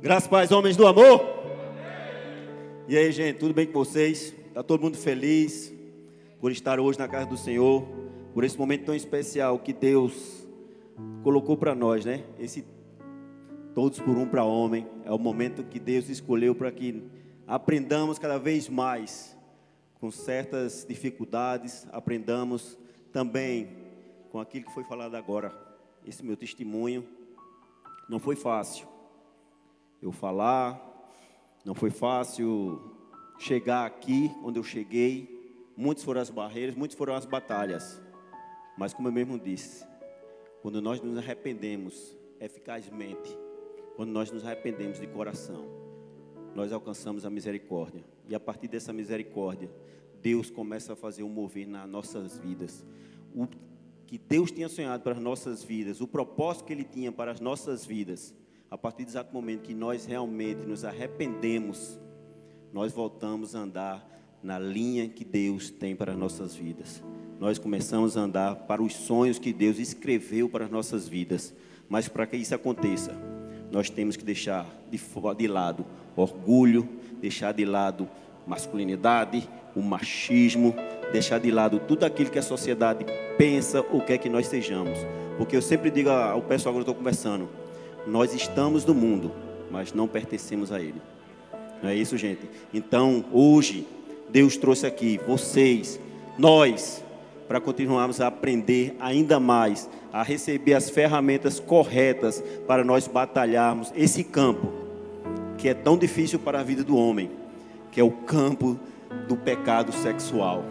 Graças pais, homens do amor. E aí, gente, tudo bem com vocês? Está todo mundo feliz por estar hoje na casa do Senhor, por esse momento tão especial que Deus colocou para nós, né? Esse todos por um para homem é o momento que Deus escolheu para que aprendamos cada vez mais com certas dificuldades, aprendamos também com aquilo que foi falado agora. Esse meu testemunho não foi fácil eu falar, não foi fácil chegar aqui onde eu cheguei. Muitas foram as barreiras, muitas foram as batalhas. Mas como eu mesmo disse, quando nós nos arrependemos eficazmente, quando nós nos arrependemos de coração, nós alcançamos a misericórdia. E a partir dessa misericórdia, Deus começa a fazer um mover nas nossas vidas. O que Deus tinha sonhado para as nossas vidas, o propósito que Ele tinha para as nossas vidas, a partir do exato momento que nós realmente nos arrependemos, nós voltamos a andar na linha que Deus tem para as nossas vidas. Nós começamos a andar para os sonhos que Deus escreveu para as nossas vidas. Mas para que isso aconteça, nós temos que deixar de, de lado orgulho, deixar de lado masculinidade, o machismo, deixar de lado tudo aquilo que a sociedade pensa ou quer que nós sejamos. Porque eu sempre digo ao pessoal que eu estou conversando, nós estamos no mundo, mas não pertencemos a ele. Não é isso, gente? Então, hoje, Deus trouxe aqui vocês, nós, para continuarmos a aprender ainda mais, a receber as ferramentas corretas para nós batalharmos esse campo, que é tão difícil para a vida do homem, que é o campo do pecado sexual.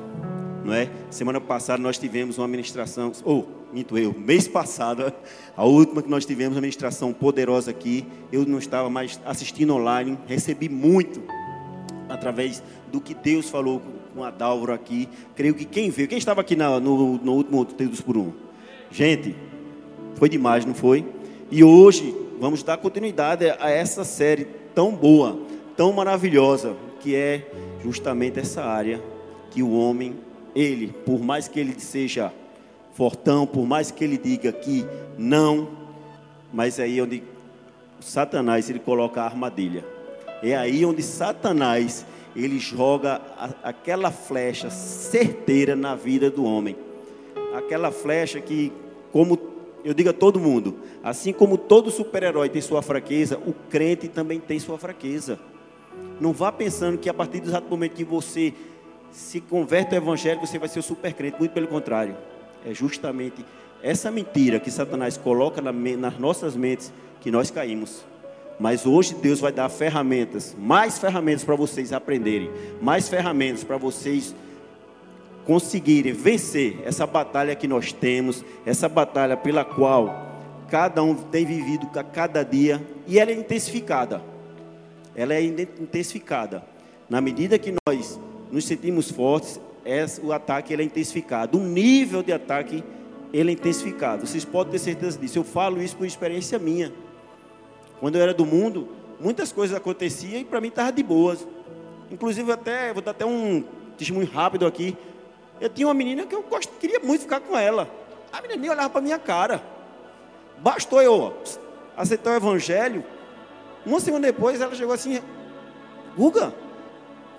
Não é? Semana passada nós tivemos uma ministração, ou minto eu, mês passado, a última que nós tivemos, uma ministração poderosa aqui, eu não estava mais assistindo online, recebi muito através do que Deus falou com a Dálvaro aqui. Creio que quem veio, quem estava aqui no, no, no último Deus por Um? Gente, foi demais, não foi? E hoje vamos dar continuidade a essa série tão boa, tão maravilhosa, que é justamente essa área que o homem, ele, por mais que ele seja fortão, por mais que ele diga que não, mas é aí onde Satanás ele coloca a armadilha. É aí onde Satanás ele joga a, aquela flecha certeira na vida do homem. Aquela flecha que, como eu digo a todo mundo, assim como todo super-herói tem sua fraqueza, o crente também tem sua fraqueza. Não vá pensando que a partir do exato momento que você se converte ao evangelho, você vai ser o super crente, muito pelo contrário. É justamente essa mentira que Satanás coloca nas nossas mentes que nós caímos. Mas hoje Deus vai dar ferramentas, mais ferramentas para vocês aprenderem, mais ferramentas para vocês conseguirem vencer essa batalha que nós temos, essa batalha pela qual cada um tem vivido a cada dia e ela é intensificada. Ela é intensificada. Na medida que nós nos sentimos fortes, o ataque ele é intensificado. O nível de ataque ele é intensificado. Vocês podem ter certeza disso. Eu falo isso por experiência minha. Quando eu era do mundo, muitas coisas aconteciam e para mim estava de boas. Inclusive até vou dar até um testemunho rápido aqui. Eu tinha uma menina que eu gost... queria muito ficar com ela. A menina nem olhava para minha cara. Bastou eu aceitar o evangelho. Uma semana depois ela chegou assim: Guga,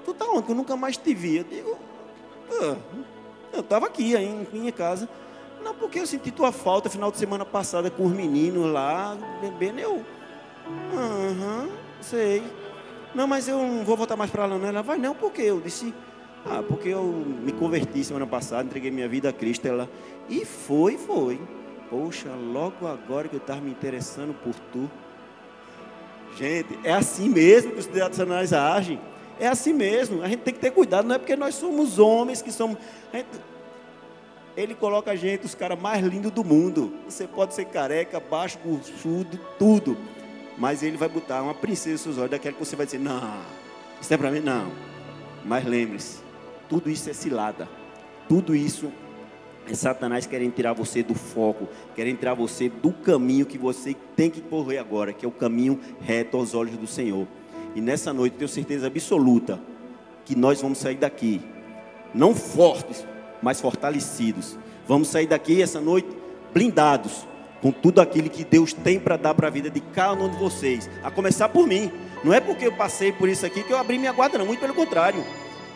tu tá onde? Eu nunca mais te vi. Eu digo, eu estava aqui em minha casa. Não, porque eu senti tua falta final de semana passada com os meninos lá, bebendo. Eu, aham, uh -huh, sei. Não, mas eu não vou voltar mais para lá, não. Ela vai, não, porque eu disse, ah, porque eu me converti semana passada, entreguei minha vida a Cristo. Ela, e foi, foi. Poxa, logo agora que eu estava me interessando por tu. Gente, é assim mesmo que os Satanás agem. É assim mesmo, a gente tem que ter cuidado, não é porque nós somos homens que somos. Gente, ele coloca a gente, os caras mais lindos do mundo. Você pode ser careca, baixo, cursudo, tudo. Mas ele vai botar uma princesa nos seus olhos, daquela que você vai dizer, não, isso é para mim, não. Mas lembre-se, tudo isso é cilada. Tudo isso é Satanás querendo tirar você do foco, querendo tirar você do caminho que você tem que correr agora, que é o caminho reto aos olhos do Senhor. E nessa noite tenho certeza absoluta que nós vamos sair daqui, não fortes, mas fortalecidos. Vamos sair daqui essa noite blindados, com tudo aquilo que Deus tem para dar para a vida de cada um de vocês, a começar por mim. Não é porque eu passei por isso aqui que eu abri minha guarda, não, muito pelo contrário.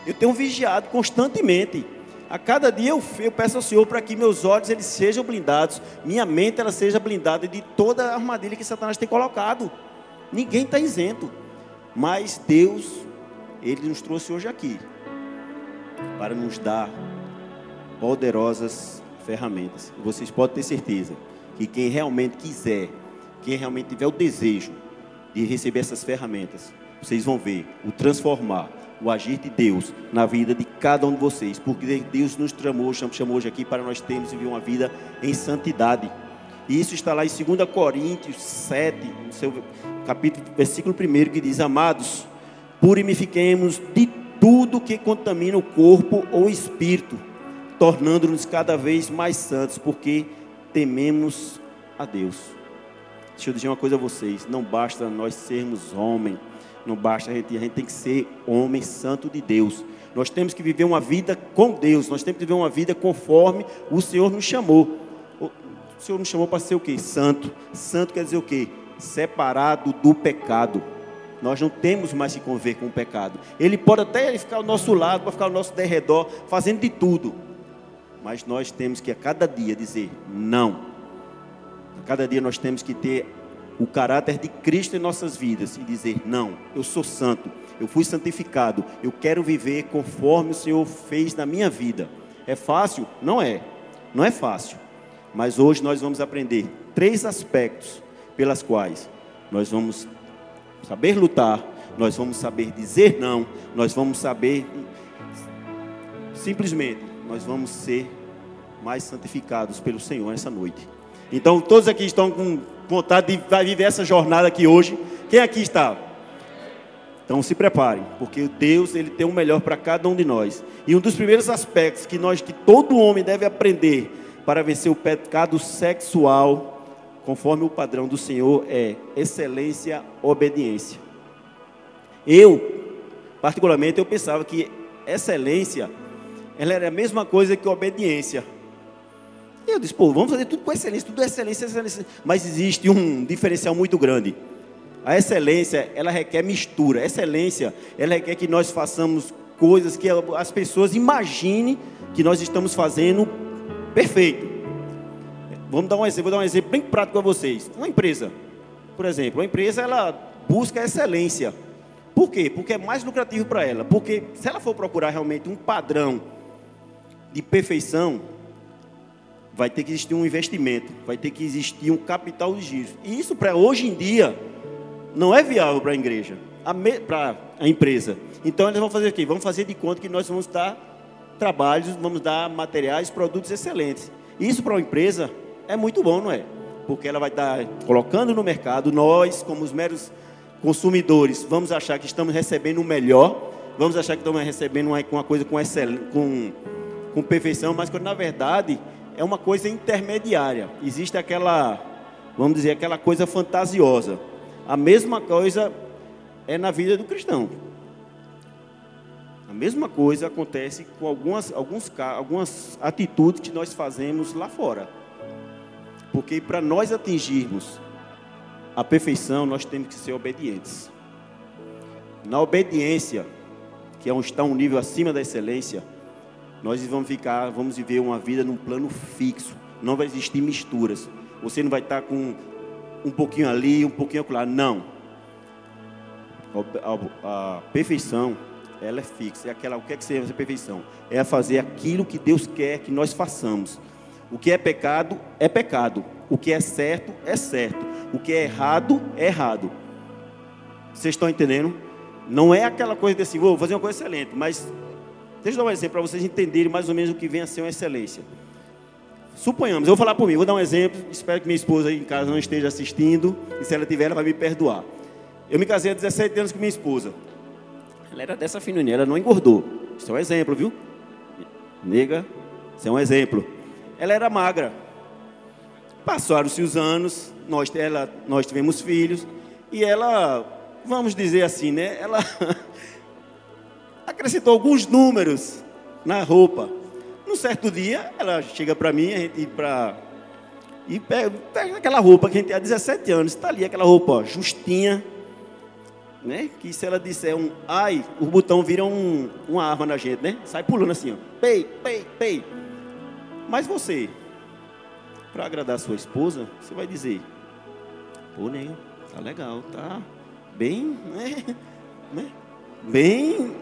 Eu tenho vigiado constantemente. A cada dia eu, eu peço ao Senhor para que meus olhos eles sejam blindados, minha mente ela seja blindada de toda a armadilha que Satanás tem colocado. Ninguém está isento. Mas Deus, Ele nos trouxe hoje aqui para nos dar poderosas ferramentas. E vocês podem ter certeza que quem realmente quiser, quem realmente tiver o desejo de receber essas ferramentas, vocês vão ver o transformar, o agir de Deus na vida de cada um de vocês, porque Deus nos chamou, chamou hoje aqui para nós termos viver uma vida em santidade. E isso está lá em 2 Coríntios 7, no seu capítulo, versículo 1, que diz: Amados, purifiquemos de tudo que contamina o corpo ou o espírito, tornando-nos cada vez mais santos, porque tememos a Deus. Deixa eu dizer uma coisa a vocês: não basta nós sermos homens, não basta a gente, a gente tem que ser homem santo de Deus. Nós temos que viver uma vida com Deus, nós temos que viver uma vida conforme o Senhor nos chamou. O Senhor nos chamou para ser o quê? Santo. Santo quer dizer o quê? Separado do pecado. Nós não temos mais que conviver com o pecado. Ele pode até ficar ao nosso lado, pode ficar ao nosso derredor, fazendo de tudo. Mas nós temos que a cada dia dizer não. A cada dia nós temos que ter o caráter de Cristo em nossas vidas e dizer: não, eu sou santo, eu fui santificado, eu quero viver conforme o Senhor fez na minha vida. É fácil? Não é. Não é fácil. Mas hoje nós vamos aprender três aspectos pelas quais nós vamos saber lutar, nós vamos saber dizer não, nós vamos saber simplesmente, nós vamos ser mais santificados pelo Senhor essa noite. Então, todos aqui estão com vontade de viver essa jornada aqui hoje. Quem aqui está? Então se preparem, porque Deus ele tem o melhor para cada um de nós. E um dos primeiros aspectos que nós, que todo homem deve aprender para vencer o pecado sexual, conforme o padrão do Senhor, é excelência, obediência. Eu, particularmente, eu pensava que excelência, ela era a mesma coisa que obediência. E eu disse, pô, vamos fazer tudo com excelência, tudo é excelência, excelência. Mas existe um diferencial muito grande. A excelência, ela requer mistura. A excelência, ela requer que nós façamos coisas que as pessoas imaginem que nós estamos fazendo perfeito. Vamos dar um exemplo, vou dar um exemplo bem prático para vocês. Uma empresa, por exemplo, uma empresa ela busca excelência. Por quê? Porque é mais lucrativo para ela. Porque se ela for procurar realmente um padrão de perfeição, vai ter que existir um investimento, vai ter que existir um capital de giro. E isso para hoje em dia não é viável para a igreja, para a empresa. Então eles vão fazer o quê? Vamos fazer de conta que nós vamos dar trabalhos, vamos dar materiais, produtos excelentes. Isso para uma empresa é muito bom, não é? Porque ela vai estar colocando no mercado, nós, como os meros consumidores, vamos achar que estamos recebendo o melhor, vamos achar que estamos recebendo uma, coisa com, excel, com, com perfeição, mas quando na verdade é uma coisa intermediária. Existe aquela, vamos dizer, aquela coisa fantasiosa. A mesma coisa é na vida do cristão. A mesma coisa acontece com algumas, alguns, algumas atitudes que nós fazemos lá fora. Porque para nós atingirmos a perfeição, nós temos que ser obedientes. Na obediência, que é está um nível acima da excelência, nós vamos ficar, vamos viver uma vida num plano fixo. Não vai existir misturas. Você não vai estar com um pouquinho ali, um pouquinho lá. Não. A, a, a perfeição, ela é fixa. É aquela, o que é que seja a perfeição? É fazer aquilo que Deus quer que nós façamos. O que é pecado é pecado. O que é certo é certo. O que é errado é errado. Vocês estão entendendo? Não é aquela coisa de assim, vou fazer uma coisa excelente, mas deixa eu dar um exemplo para vocês entenderem mais ou menos o que vem a ser uma excelência. Suponhamos, eu vou falar por mim, vou dar um exemplo, espero que minha esposa aí em casa não esteja assistindo, e se ela tiver, ela vai me perdoar. Eu me casei há 17 anos com minha esposa. Ela era dessa fininha, ela não engordou. Isso é um exemplo, viu? Nega, isso é um exemplo. Ela era magra. Passaram-se os anos, nós, ela, nós tivemos filhos, e ela, vamos dizer assim, né? Ela acrescentou alguns números na roupa. Um certo dia, ela chega para mim, a gente para E pega, pega aquela roupa que a gente tem há 17 anos, está ali aquela roupa, ó, justinha, né? Que se ela disser um ai, o botão vira um, uma arma na gente, né? Sai pulando assim, ó. Pei, pei, pei. Mas você, para agradar sua esposa, você vai dizer: pô, né? Tá legal, tá bem, né? né? Bem.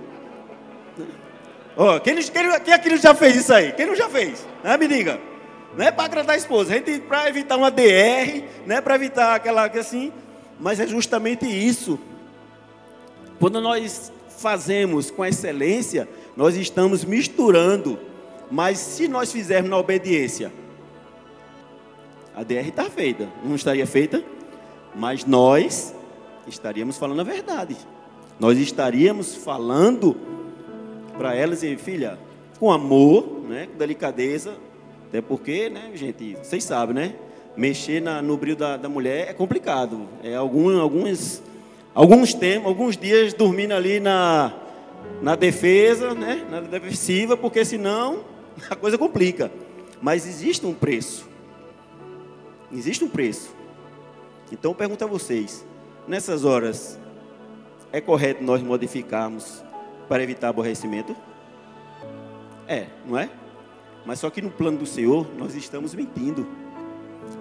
Né? Ó, quem, quem, quem aqui já fez isso aí? Quem não já fez? Né, me diga. Não é para agradar a esposa, a gente para evitar uma DR, não é para evitar aquela assim, mas é justamente isso quando nós fazemos com excelência, nós estamos misturando. Mas se nós fizermos na obediência, a DR está feita, não estaria feita? Mas nós estaríamos falando a verdade. Nós estaríamos falando para elas e filha, com amor, né, com delicadeza, até porque, né, gente, vocês sabem, né? Mexer na, no brilho da, da mulher é complicado. É algum, alguns Alguns tempos, alguns dias dormindo ali na, na defesa, né? na defensiva, porque senão a coisa complica. Mas existe um preço. Existe um preço. Então pergunto a vocês, nessas horas, é correto nós modificarmos para evitar aborrecimento? É, não é? Mas só que no plano do Senhor, nós estamos mentindo.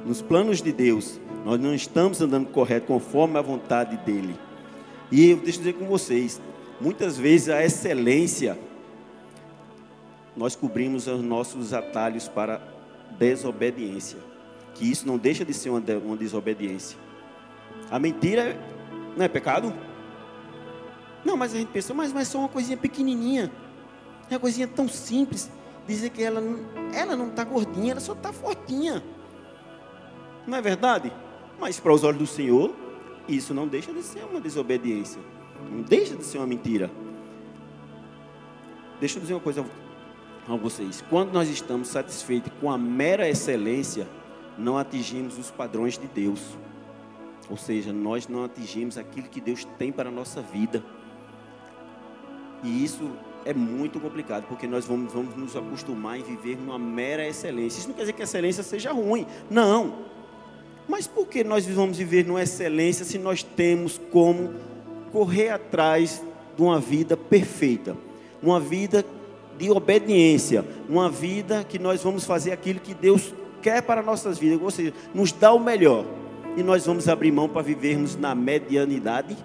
Nos planos de Deus, nós não estamos andando correto conforme a vontade dele. E eu dizer com vocês, muitas vezes a excelência nós cobrimos os nossos atalhos para desobediência. Que isso não deixa de ser uma, uma desobediência. A mentira não é pecado? Não, mas a gente pensa, mas, mas é só uma coisinha pequenininha. É uma coisinha tão simples. Dizer que ela, ela não está gordinha, ela só está fortinha. Não é verdade? Mas para os olhos do Senhor, isso não deixa de ser uma desobediência. Não deixa de ser uma mentira. Deixa eu dizer uma coisa a vocês. Quando nós estamos satisfeitos com a mera excelência, não atingimos os padrões de Deus. Ou seja, nós não atingimos aquilo que Deus tem para a nossa vida. E isso é muito complicado, porque nós vamos, vamos nos acostumar em viver numa mera excelência. Isso não quer dizer que a excelência seja ruim. Não. Mas por que nós vamos viver numa excelência se nós temos como correr atrás de uma vida perfeita? Uma vida de obediência, uma vida que nós vamos fazer aquilo que Deus quer para nossas vidas, ou seja, nos dá o melhor. E nós vamos abrir mão para vivermos na medianidade,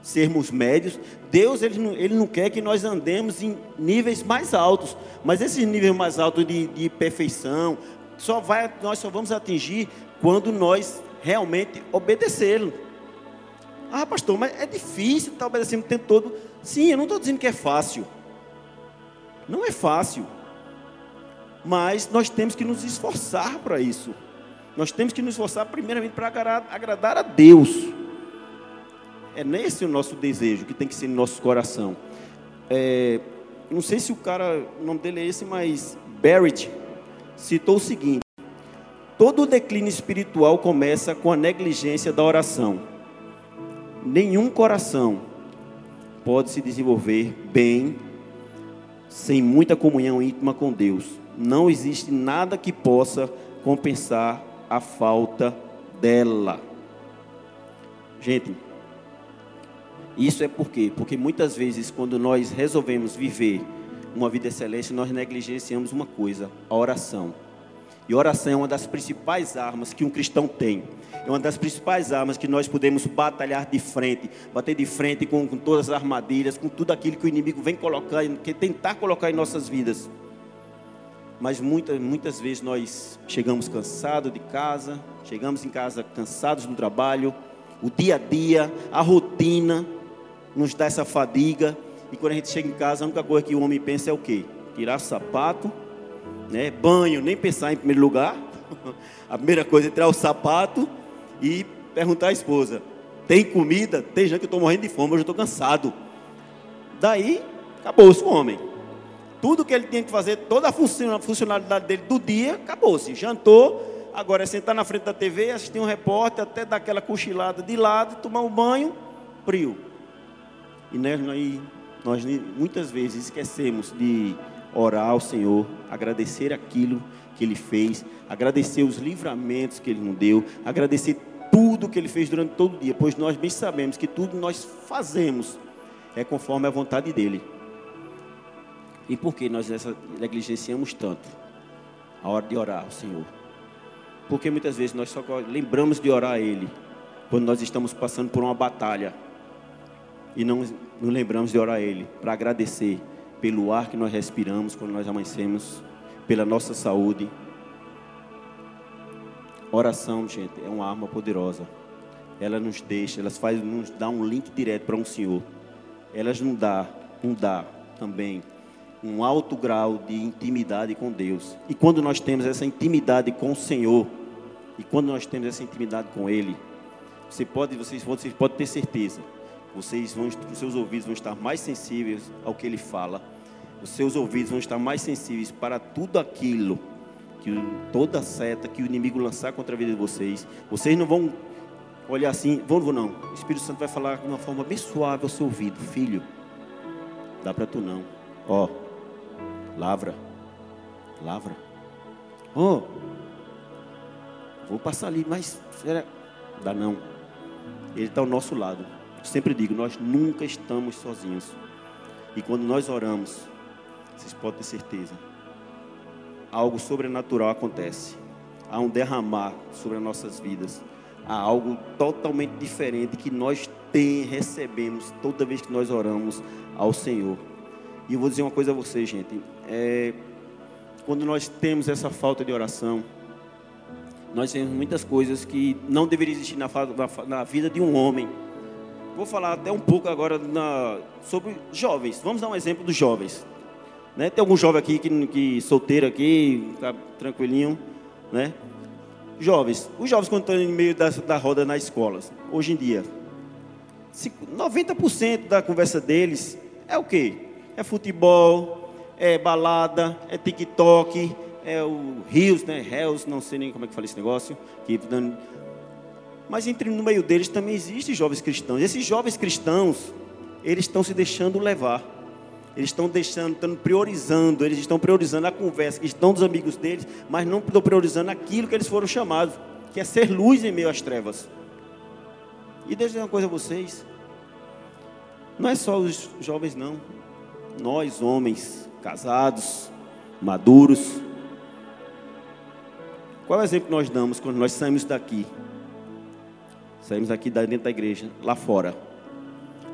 sermos médios. Deus ele não, ele não quer que nós andemos em níveis mais altos, mas esses níveis mais altos de, de perfeição, só vai, nós só vamos atingir quando nós realmente obedecê-lo. Ah, pastor, mas é difícil estar obedecendo o tempo todo. Sim, eu não estou dizendo que é fácil. Não é fácil. Mas nós temos que nos esforçar para isso. Nós temos que nos esforçar primeiramente para agradar a Deus. É nesse o nosso desejo que tem que ser no nosso coração. É, não sei se o cara, o nome dele é esse, mas Barrett citou o seguinte: Todo declínio espiritual começa com a negligência da oração. Nenhum coração pode se desenvolver bem sem muita comunhão íntima com Deus. Não existe nada que possa compensar a falta dela. Gente, isso é por quê? Porque muitas vezes, quando nós resolvemos viver uma vida excelente, nós negligenciamos uma coisa: a oração. E oração é uma das principais armas que um cristão tem. É uma das principais armas que nós podemos batalhar de frente, bater de frente com, com todas as armadilhas, com tudo aquilo que o inimigo vem colocar, que tentar colocar em nossas vidas. Mas muitas, muitas vezes nós chegamos cansados de casa, chegamos em casa cansados do trabalho, o dia a dia, a rotina nos dá essa fadiga. E quando a gente chega em casa, a única coisa que o homem pensa é o quê? Tirar sapato, né? Banho, nem pensar em primeiro lugar. A primeira coisa é tirar o sapato e perguntar à esposa: tem comida? Tem já que eu estou morrendo de fome, eu estou cansado. Daí, acabou-se o homem. Tudo que ele tinha que fazer, toda a funcionalidade dele do dia, acabou-se. Jantou, agora é sentar na frente da TV, assistir um repórter, até dar aquela cochilada de lado, tomar um banho, frio. E nós, nós muitas vezes esquecemos de orar ao Senhor, agradecer aquilo que Ele fez, agradecer os livramentos que Ele nos deu, agradecer tudo que Ele fez durante todo o dia, pois nós bem sabemos que tudo nós fazemos é conforme a vontade dEle. E por que nós negligenciamos tanto a hora de orar ao Senhor? Porque muitas vezes nós só lembramos de orar a Ele quando nós estamos passando por uma batalha e não nos lembramos de orar a Ele para agradecer pelo ar que nós respiramos quando nós amanhecemos, pela nossa saúde. Oração, gente, é uma arma poderosa. Ela nos deixa, elas faz nos dá um link direto para um Senhor. Elas nos dá, nos dá também um alto grau de intimidade com Deus. E quando nós temos essa intimidade com o Senhor, e quando nós temos essa intimidade com Ele, você pode, vocês, vocês podem ter certeza, vocês vão, os seus ouvidos vão estar mais sensíveis ao que Ele fala. Os seus ouvidos vão estar mais sensíveis para tudo aquilo que toda seta que o inimigo lançar contra a vida de vocês. Vocês não vão olhar assim, vão, vão não. O Espírito Santo vai falar de uma forma bem suave ao seu ouvido, filho. Dá para tu não. Ó, lavra, lavra. Ó, vou passar ali, mas será? Dá não. Ele está ao nosso lado. Eu sempre digo, nós nunca estamos sozinhos. E quando nós oramos, vocês podem ter certeza, algo sobrenatural acontece. Há um derramar sobre as nossas vidas. Há algo totalmente diferente que nós tem, recebemos toda vez que nós oramos ao Senhor. E eu vou dizer uma coisa a vocês, gente. É, quando nós temos essa falta de oração, nós temos muitas coisas que não deveriam existir na, na, na vida de um homem. Vou falar até um pouco agora na, sobre jovens. Vamos dar um exemplo dos jovens. Né? Tem algum jovem aqui que, que solteiro aqui, tá tranquilinho, né? Jovens, os jovens quando estão em meio da, da roda nas escolas, hoje em dia, 90% da conversa deles é o quê? É futebol, é balada, é TikTok, é o Rios, né? Rios, não sei nem como é que fala esse negócio. Que, mas entre no meio deles também existem jovens cristãos. Esses jovens cristãos, eles estão se deixando levar. Eles estão deixando, estão priorizando, eles estão priorizando a conversa que estão dos amigos deles, mas não estão priorizando aquilo que eles foram chamados, que é ser luz em meio às trevas. E deixa eu dizer uma coisa a vocês. Não é só os jovens, não. Nós, homens, casados, maduros, qual é o exemplo que nós damos quando nós saímos daqui? Saímos daqui dentro da igreja, lá fora.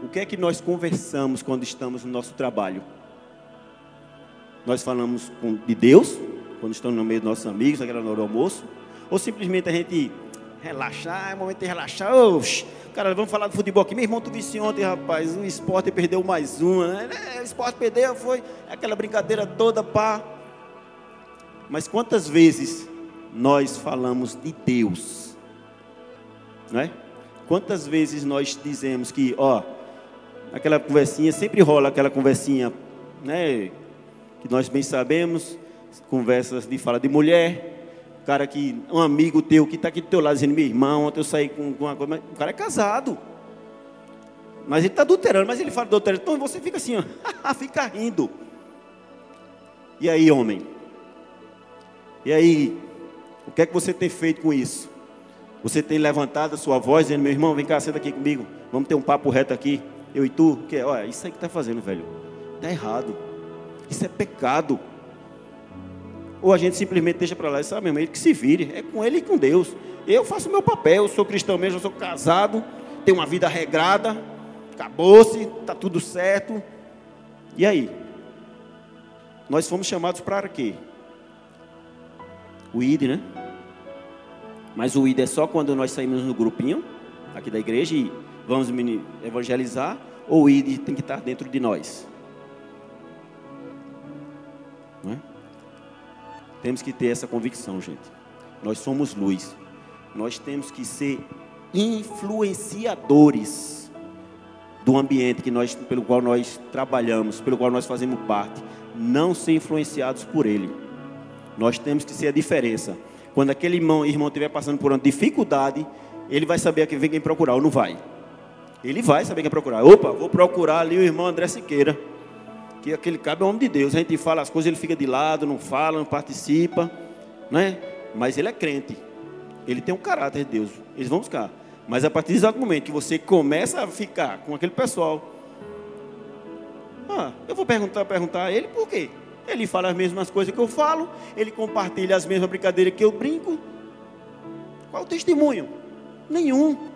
O que é que nós conversamos quando estamos no nosso trabalho? Nós falamos de Deus, quando estamos no meio dos nossos amigos, aquela hora do almoço? Ou simplesmente a gente relaxar, é momento de relaxar. Oxi, cara, vamos falar do futebol aqui. Meu irmão, tu visse ontem, rapaz, o esporte perdeu mais uma, né? É, o esporte perdeu, foi aquela brincadeira toda, pá. Mas quantas vezes nós falamos de Deus, não é? Quantas vezes nós dizemos que, ó, aquela conversinha sempre rola aquela conversinha, né? Que nós bem sabemos, conversas de fala de mulher, cara que um amigo teu que está aqui do teu lado dizendo, meu irmão, ontem eu saí com, com uma coisa, o cara é casado. Mas ele está adulterando, mas ele fala adulterando, então você fica assim, ó, fica rindo. E aí, homem? E aí, o que é que você tem feito com isso? Você tem levantado a sua voz dizendo, meu irmão, vem cá, senta aqui comigo. Vamos ter um papo reto aqui. Eu e tu. Que, olha, isso aí que está fazendo, velho. Está errado. Isso é pecado. Ou a gente simplesmente deixa para lá e sabe, meu irmão, que se vire. É com ele e com Deus. Eu faço o meu papel. Eu sou cristão mesmo, eu sou casado. Tenho uma vida regrada. Acabou-se. Está tudo certo. E aí? Nós fomos chamados para quê? o ID, né? Mas o ID é só quando nós saímos no grupinho aqui da igreja e vamos evangelizar, ou ID tem que estar dentro de nós. É? Temos que ter essa convicção, gente. Nós somos luz. Nós temos que ser influenciadores do ambiente que nós, pelo qual nós trabalhamos, pelo qual nós fazemos parte, não ser influenciados por ele. Nós temos que ser a diferença. Quando aquele irmão, irmão estiver passando por uma dificuldade, ele vai saber a quem vem procurar ou não vai. Ele vai saber quem procurar. Opa, vou procurar ali o irmão André Siqueira. que aquele cabo é homem de Deus. A gente fala as coisas, ele fica de lado, não fala, não participa, né? Mas ele é crente. Ele tem um caráter de Deus. Eles vão buscar. Mas a partir do momento que você começa a ficar com aquele pessoal, ah, eu vou perguntar, perguntar a ele por quê? Ele fala as mesmas coisas que eu falo, ele compartilha as mesmas brincadeiras que eu brinco. Qual o testemunho? Nenhum.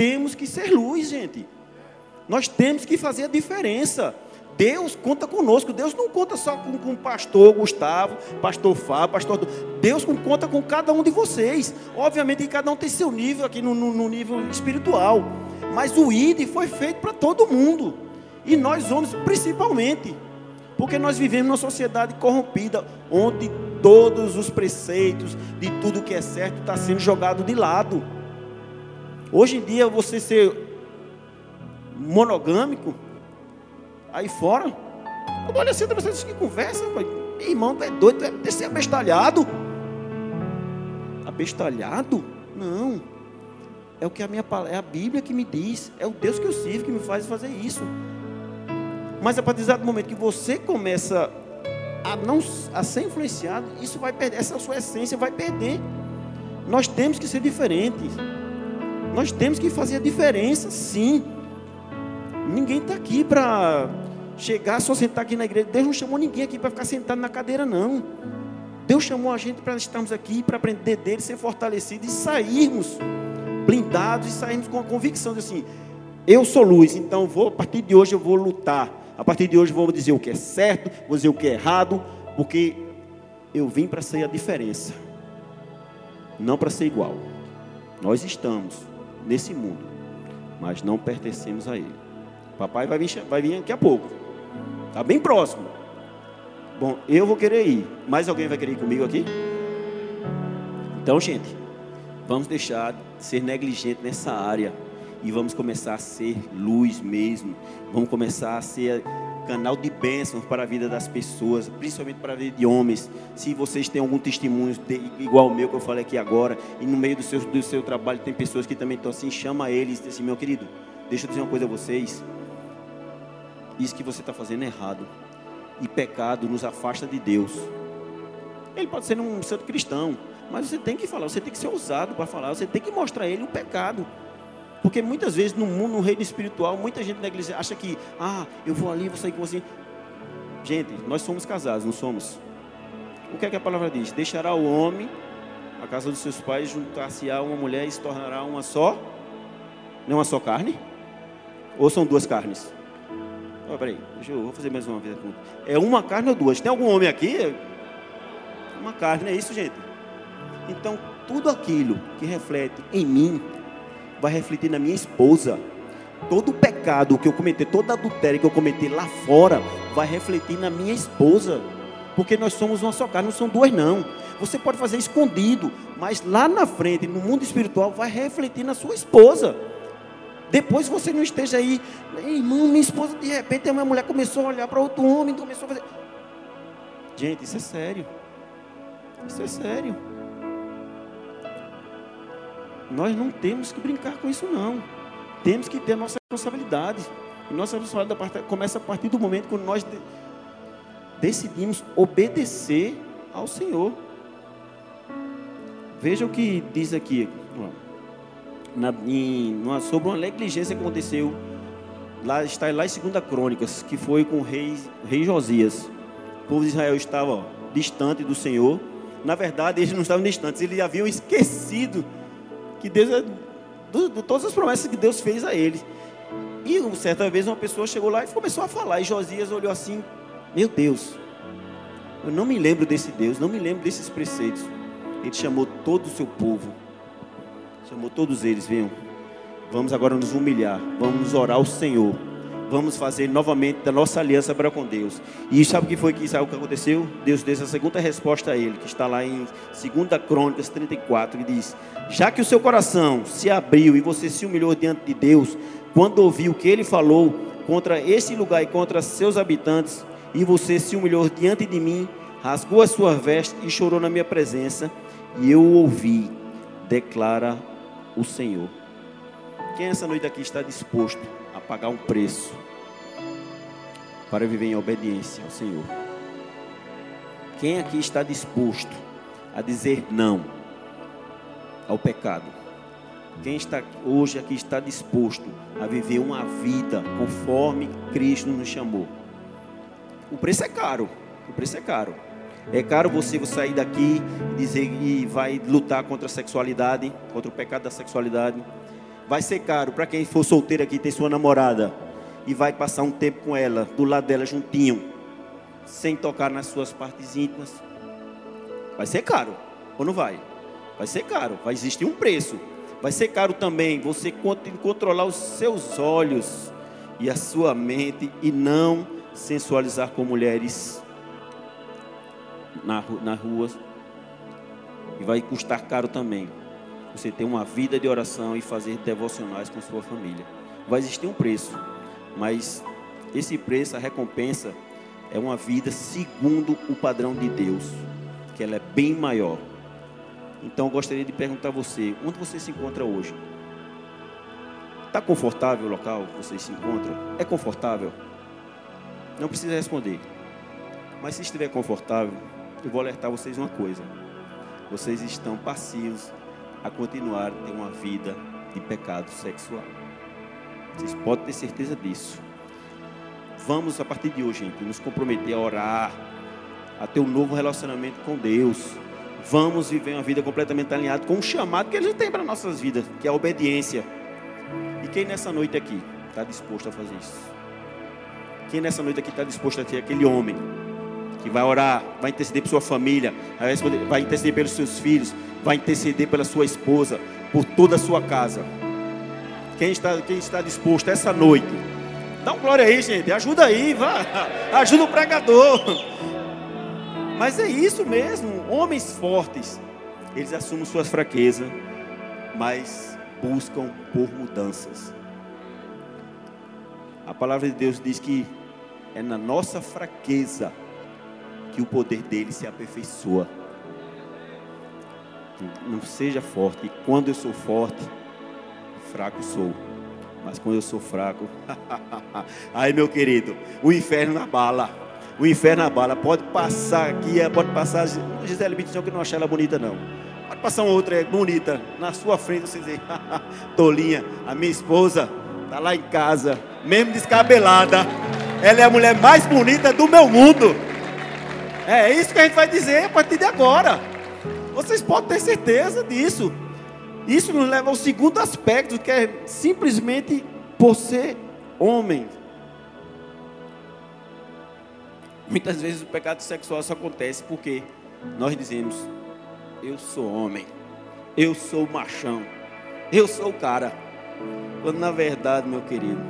Temos que ser luz, gente. Nós temos que fazer a diferença. Deus conta conosco. Deus não conta só com, o pastor Gustavo, pastor Fábio, pastor. Deus conta com cada um de vocês. Obviamente cada um tem seu nível aqui no, no, no nível espiritual. Mas o ID foi feito para todo mundo. E nós homens principalmente. Porque nós vivemos numa sociedade corrompida, onde todos os preceitos de tudo que é certo está sendo jogado de lado. Hoje em dia, você ser monogâmico, aí fora, olha assim, você que conversa, meu irmão, tu é doido, tu é ser abestalhado. Abestalhado? Não. É o que a minha é a Bíblia que me diz, é o Deus que eu sirvo que me faz fazer isso. Mas a partir do momento que você começa a não a ser influenciado, isso vai perder, essa sua essência vai perder. Nós temos que ser diferentes. Nós temos que fazer a diferença, sim. Ninguém está aqui para chegar só sentar aqui na igreja. Deus não chamou ninguém aqui para ficar sentado na cadeira, não. Deus chamou a gente para estarmos aqui, para aprender dele, ser fortalecidos e sairmos blindados e sairmos com a convicção de assim: eu sou luz, então vou, a partir de hoje eu vou lutar a partir de hoje vou dizer o que é certo, vou dizer o que é errado, porque eu vim para ser a diferença, não para ser igual. Nós estamos nesse mundo, mas não pertencemos a ele. Papai vai vir, vai vir daqui a pouco. Está bem próximo. Bom, eu vou querer ir. Mais alguém vai querer ir comigo aqui? Então, gente, vamos deixar de ser negligente nessa área e vamos começar a ser luz mesmo. Vamos começar a ser canal de bênçãos para a vida das pessoas, principalmente para a vida de homens. Se vocês têm algum testemunho igual o meu que eu falei aqui agora, e no meio do seu, do seu trabalho tem pessoas que também estão assim, chama eles e diz assim, meu querido, deixa eu dizer uma coisa a vocês. Isso que você está fazendo é errado. E pecado nos afasta de Deus. Ele pode ser um santo cristão, mas você tem que falar, você tem que ser ousado para falar, você tem que mostrar a ele o pecado. Porque muitas vezes no mundo, no reino espiritual, muita gente negligencia, acha que, ah, eu vou ali, vou sair com você. Gente, nós somos casados, não somos? O que é que a palavra diz? Deixará o homem, a casa dos seus pais, juntar-se a uma mulher e se tornará uma só? Não uma só carne? Ou são duas carnes? Oh, peraí, deixa eu vou fazer mais uma vez. É uma carne ou duas? Tem algum homem aqui? Uma carne, é isso, gente? Então, tudo aquilo que reflete em mim vai refletir na minha esposa. Todo pecado que eu cometi, toda adultério que eu cometi lá fora, vai refletir na minha esposa. Porque nós somos uma só carne, não são duas não. Você pode fazer escondido, mas lá na frente, no mundo espiritual, vai refletir na sua esposa. Depois você não esteja aí, irmão, minha esposa, de repente, a minha mulher começou a olhar para outro homem, começou a fazer. Gente, isso é sério. Isso é sério. Nós não temos que brincar com isso, não. Temos que ter nossa responsabilidade. E nossa responsabilidade começa a partir do momento quando nós decidimos obedecer ao Senhor. Veja o que diz aqui, na, em, sobre uma negligência que aconteceu, lá está lá em 2 Crônicas, que foi com o rei, rei Josias. O povo de Israel estava ó, distante do Senhor. Na verdade, eles não estavam distantes, eles haviam esquecido que Deus é de todas as promessas que Deus fez a eles. E certa vez uma pessoa chegou lá e começou a falar, e Josias olhou assim: Meu Deus, eu não me lembro desse Deus, não me lembro desses preceitos. Ele chamou todo o seu povo, chamou todos eles, venham, vamos agora nos humilhar, vamos orar ao Senhor vamos fazer novamente da nossa aliança para com Deus. E sabe o que foi que sabe o que aconteceu? Deus deu essa segunda resposta a ele, que está lá em 2 Crônicas 34, que diz: Já que o seu coração se abriu e você se humilhou diante de Deus, quando ouviu o que ele falou contra esse lugar e contra seus habitantes, e você se humilhou diante de mim, rasgou a sua veste e chorou na minha presença, e eu o ouvi, declara o Senhor. Quem essa noite aqui está disposto a pagar um preço para viver em obediência ao Senhor. Quem aqui está disposto a dizer não ao pecado? Quem está hoje aqui está disposto a viver uma vida conforme Cristo nos chamou? O preço é caro. O preço é caro. É caro você sair daqui e dizer que vai lutar contra a sexualidade, contra o pecado da sexualidade. Vai ser caro para quem for solteiro aqui, tem sua namorada e vai passar um tempo com ela, do lado dela juntinho, sem tocar nas suas partes íntimas. Vai ser caro, ou não vai? Vai ser caro, vai existir um preço. Vai ser caro também você controlar os seus olhos e a sua mente e não sensualizar com mulheres na, nas ruas. E vai custar caro também. Você ter uma vida de oração e fazer devocionais com sua família. Vai existir um preço. Mas esse preço, a recompensa, é uma vida segundo o padrão de Deus. Que ela é bem maior. Então eu gostaria de perguntar a você, onde você se encontra hoje? Está confortável o local que você se encontra? É confortável? Não precisa responder. Mas se estiver confortável, eu vou alertar vocês uma coisa. Vocês estão passivos a continuar a ter uma vida de pecado sexual. Vocês podem ter certeza disso. Vamos, a partir de hoje, gente, nos comprometer a orar, a ter um novo relacionamento com Deus. Vamos viver uma vida completamente alinhada com o chamado que Ele tem para nossas vidas, que é a obediência. E quem nessa noite aqui está disposto a fazer isso? Quem nessa noite aqui está disposto a ter aquele homem que vai orar, vai interceder por sua família, vai interceder pelos seus filhos, vai interceder pela sua esposa, por toda a sua casa. Quem está, quem está disposto essa noite? Dá um glória aí, gente. Ajuda aí, vá. Ajuda o pregador. Mas é isso mesmo. Homens fortes, eles assumem suas fraquezas, mas buscam por mudanças. A palavra de Deus diz que é na nossa fraqueza que o poder dele se aperfeiçoa. Não seja forte. E quando eu sou forte, fraco sou. Mas quando eu sou fraco, aí meu querido, o inferno na bala. O inferno na bala. Pode passar aqui, é, pode passar. Gisele Bittencourt que não achei ela bonita, não. Pode passar uma outra bonita na sua frente, você dizer, Tolinha, a minha esposa está lá em casa, mesmo descabelada. Ela é a mulher mais bonita do meu mundo. É isso que a gente vai dizer a partir de agora. Vocês podem ter certeza disso. Isso nos leva ao segundo aspecto, que é simplesmente por ser homem. Muitas vezes o pecado sexual só acontece porque nós dizemos: Eu sou homem, eu sou machão, eu sou o cara. Quando na verdade, meu querido,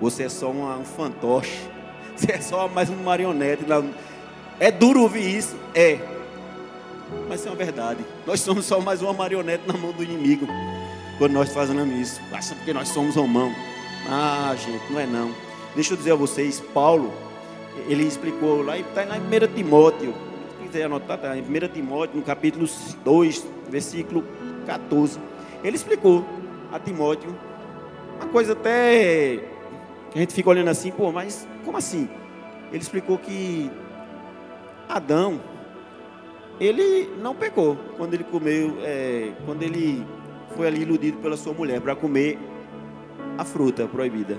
você é só um fantoche. Você é só mais um marionete. É duro ouvir isso? É. Mas é uma verdade. Nós somos só mais uma marionete na mão do inimigo. Quando nós fazemos isso. Basta porque nós somos romão. Ah, gente, não é não. Deixa eu dizer a vocês, Paulo, ele explicou lá, está em 1 Timóteo. Se quiser anotar, está em 1 Timóteo, no capítulo 2, versículo 14. Ele explicou a Timóteo uma coisa até que a gente fica olhando assim, pô, mas como assim? Ele explicou que Adão, ele não pecou quando ele comeu, é, quando ele foi ali iludido pela sua mulher para comer a fruta proibida,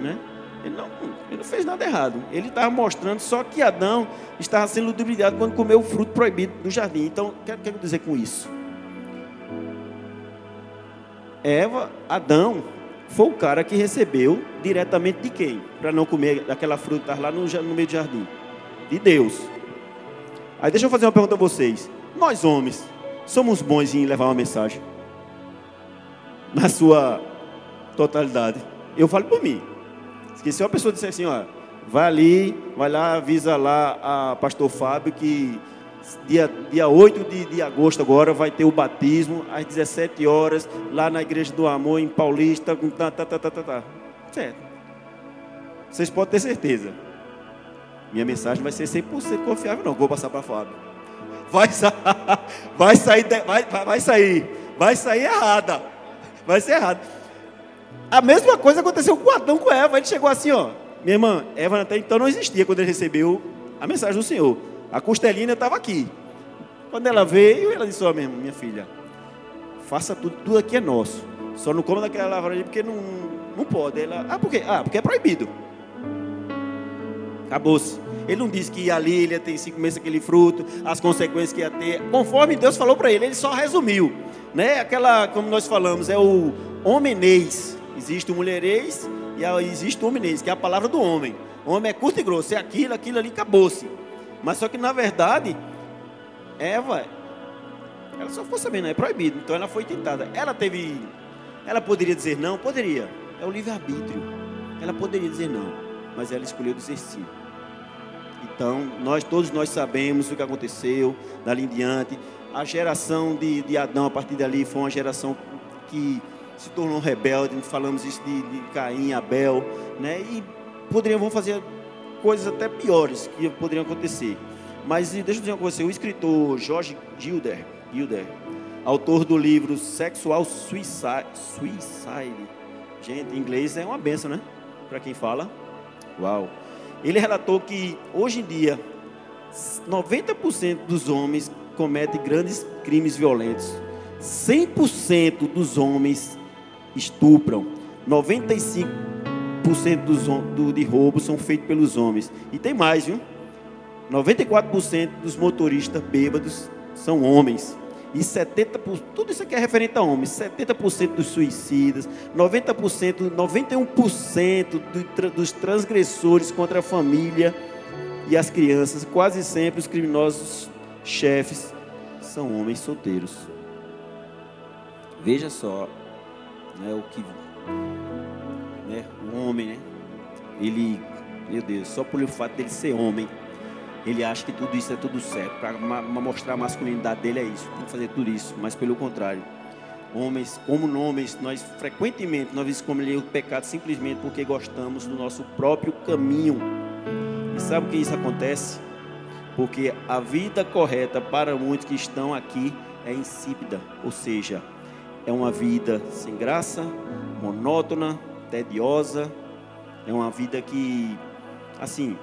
né? Ele não, ele não fez nada errado. Ele estava mostrando só que Adão estava sendo ludibriado quando comeu o fruto proibido no jardim. Então, o que, que eu dizer com isso? Eva, Adão, foi o cara que recebeu diretamente de quem? Para não comer aquela fruta lá no, no meio do jardim. De Deus. Aí deixa eu fazer uma pergunta a vocês. Nós homens, somos bons em levar uma mensagem? Na sua totalidade. Eu falo por mim. Se uma pessoa disser assim, ó, vai ali, vai lá, avisa lá a pastor Fábio que dia, dia 8 de, de agosto agora vai ter o batismo às 17 horas, lá na Igreja do Amor, em Paulista, tá, tá, tá, tá, tá. Certo. Vocês podem ter certeza. Minha mensagem vai ser 100% confiável, não. Vou passar para Fábio. Vai, sa vai sair, vai, vai sair, vai sair errada. Vai ser errado. A mesma coisa aconteceu com Adão com Eva. Ele chegou assim, ó. Minha irmã, Eva até então não existia quando ele recebeu a mensagem do Senhor. A costelinha estava aqui. Quando ela veio, ela disse: Ó, oh, minha, minha filha, faça tudo, tudo aqui é nosso. Só não coma daquela lavraria porque não, não pode. Ela, ah, por quê? Ah, porque é proibido. Acabou-se. Ele não disse que ali ele ia ter cinco meses aquele fruto, as consequências que ia ter. Conforme Deus falou para ele, ele só resumiu. Né? Aquela, como nós falamos, é o homenês. Existe o mulherês e existe o homenês, que é a palavra do homem. O homem é curto e grosso, é aquilo, aquilo ali, acabou-se. Mas só que na verdade, Eva, ela só ficou sabendo, é proibido. Então ela foi tentada. Ela teve, ela poderia dizer não? Poderia. É o livre-arbítrio. Ela poderia dizer não, mas ela escolheu dizer sim. Então, nós todos nós sabemos o que aconteceu dali em diante. A geração de, de Adão, a partir dali, foi uma geração que se tornou rebelde. Falamos isso de, de Caim, Abel, né? E poderiam fazer coisas até piores que poderiam acontecer. Mas deixa eu dizer uma coisa, o escritor George Gilder, Gilder autor do livro Sexual Suicide, Suicide. Gente, em inglês é uma benção, né? Para quem fala. Uau. Ele relatou que hoje em dia 90% dos homens cometem grandes crimes violentos. 100% dos homens estupram. 95% dos, do, de roubos são feitos pelos homens. E tem mais, viu? 94% dos motoristas bêbados são homens. E 70%, tudo isso aqui é referente a homens, 70% dos suicidas, 90%, 91% dos transgressores contra a família e as crianças, quase sempre os criminosos chefes são homens solteiros. Veja só, né, o que né, o homem, né, ele, meu Deus, só por o fato dele ser homem, ele acha que tudo isso é tudo certo. Para mostrar a masculinidade dele é isso. Tem que fazer tudo isso. Mas pelo contrário. Homens, como homens, nós frequentemente nós escolhemos o pecado simplesmente porque gostamos do nosso próprio caminho. E sabe o que isso acontece? Porque a vida correta para muitos que estão aqui é insípida, ou seja, é uma vida sem graça, monótona, tediosa, é uma vida que, assim,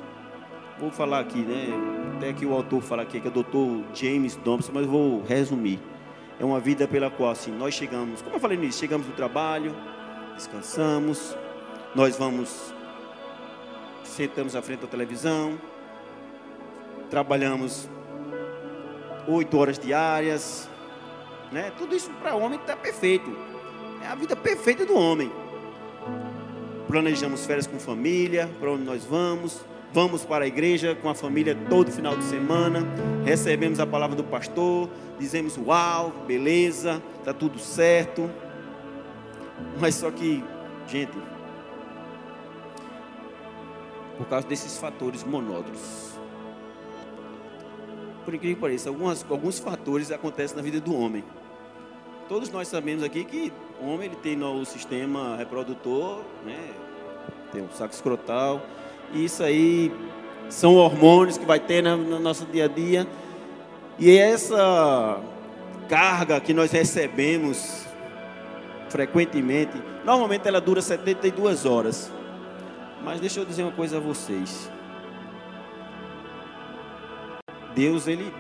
vou falar aqui, né? Até que o autor fala aqui, que é o Dr. James Thompson, mas vou resumir. É uma vida pela qual, assim, nós chegamos, como eu falei nisso, chegamos do trabalho, descansamos, nós vamos, sentamos à frente da televisão, trabalhamos oito horas diárias, né? Tudo isso para o homem está perfeito. É a vida perfeita do homem. Planejamos férias com família, para onde nós vamos, Vamos para a igreja com a família todo final de semana, recebemos a palavra do pastor, dizemos uau, beleza, está tudo certo. Mas só que, gente, por causa desses fatores monótonos, por incrível que pareça, algumas, alguns fatores acontecem na vida do homem. Todos nós sabemos aqui que o homem ele tem no sistema reprodutor, né? tem o saco escrotal, isso aí são hormônios que vai ter no, no nosso dia a dia. E essa carga que nós recebemos frequentemente, normalmente ela dura 72 horas. Mas deixa eu dizer uma coisa a vocês. Deus, ele,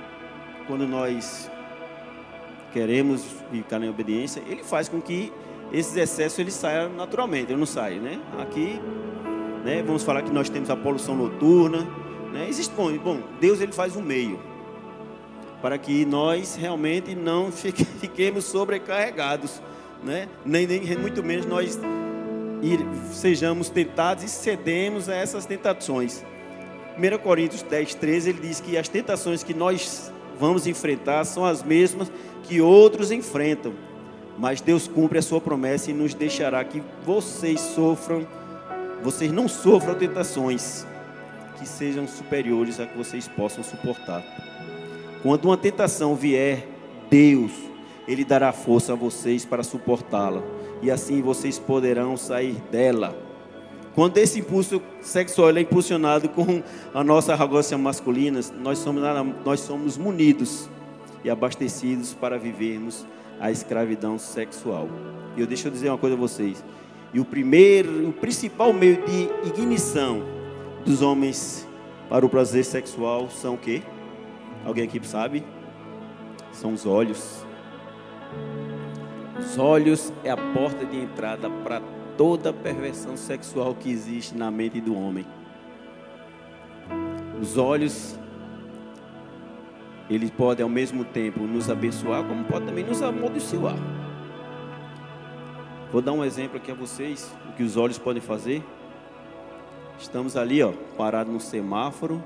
quando nós queremos ficar em obediência, ele faz com que esses excessos ele saia naturalmente, ele não sai, né? Aqui né? Vamos falar que nós temos a poluição noturna, né? Existe bom, bom, Deus ele faz um meio para que nós realmente não fiquemos sobrecarregados, né? Nem, nem muito menos nós ir, sejamos tentados e cedemos a essas tentações. 1 Coríntios 10, 13, ele diz que as tentações que nós vamos enfrentar são as mesmas que outros enfrentam. Mas Deus cumpre a sua promessa e nos deixará que vocês sofram vocês não sofram tentações que sejam superiores a que vocês possam suportar. Quando uma tentação vier, Deus, Ele dará força a vocês para suportá-la, e assim vocês poderão sair dela. Quando esse impulso sexual é impulsionado com a nossa arrogância masculina, nós somos, nós somos munidos e abastecidos para vivermos a escravidão sexual. E eu deixo eu dizer uma coisa a vocês. E o primeiro, o principal meio de ignição dos homens para o prazer sexual são o quê? Alguém aqui sabe? São os olhos. Os olhos é a porta de entrada para toda perversão sexual que existe na mente do homem. Os olhos, eles podem ao mesmo tempo nos abençoar, como pode também nos amaldiçoar. Vou dar um exemplo aqui a vocês, o que os olhos podem fazer. Estamos ali, ó, parados no semáforo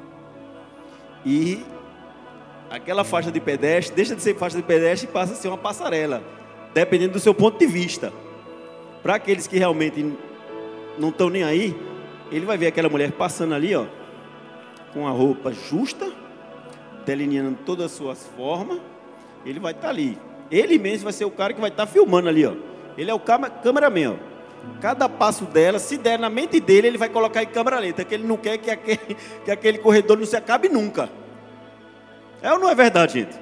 e aquela faixa de pedestre deixa de ser faixa de pedestre e passa a ser uma passarela, dependendo do seu ponto de vista. Para aqueles que realmente não estão nem aí, ele vai ver aquela mulher passando ali, ó, com a roupa justa, delineando todas as suas formas. Ele vai estar tá ali. Ele mesmo vai ser o cara que vai estar tá filmando ali, ó. Ele é o cameraman. Cada passo dela, se der na mente dele, ele vai colocar em câmera lenta, que ele não quer que aquele, que aquele corredor não se acabe nunca. É ou não é verdade, gente?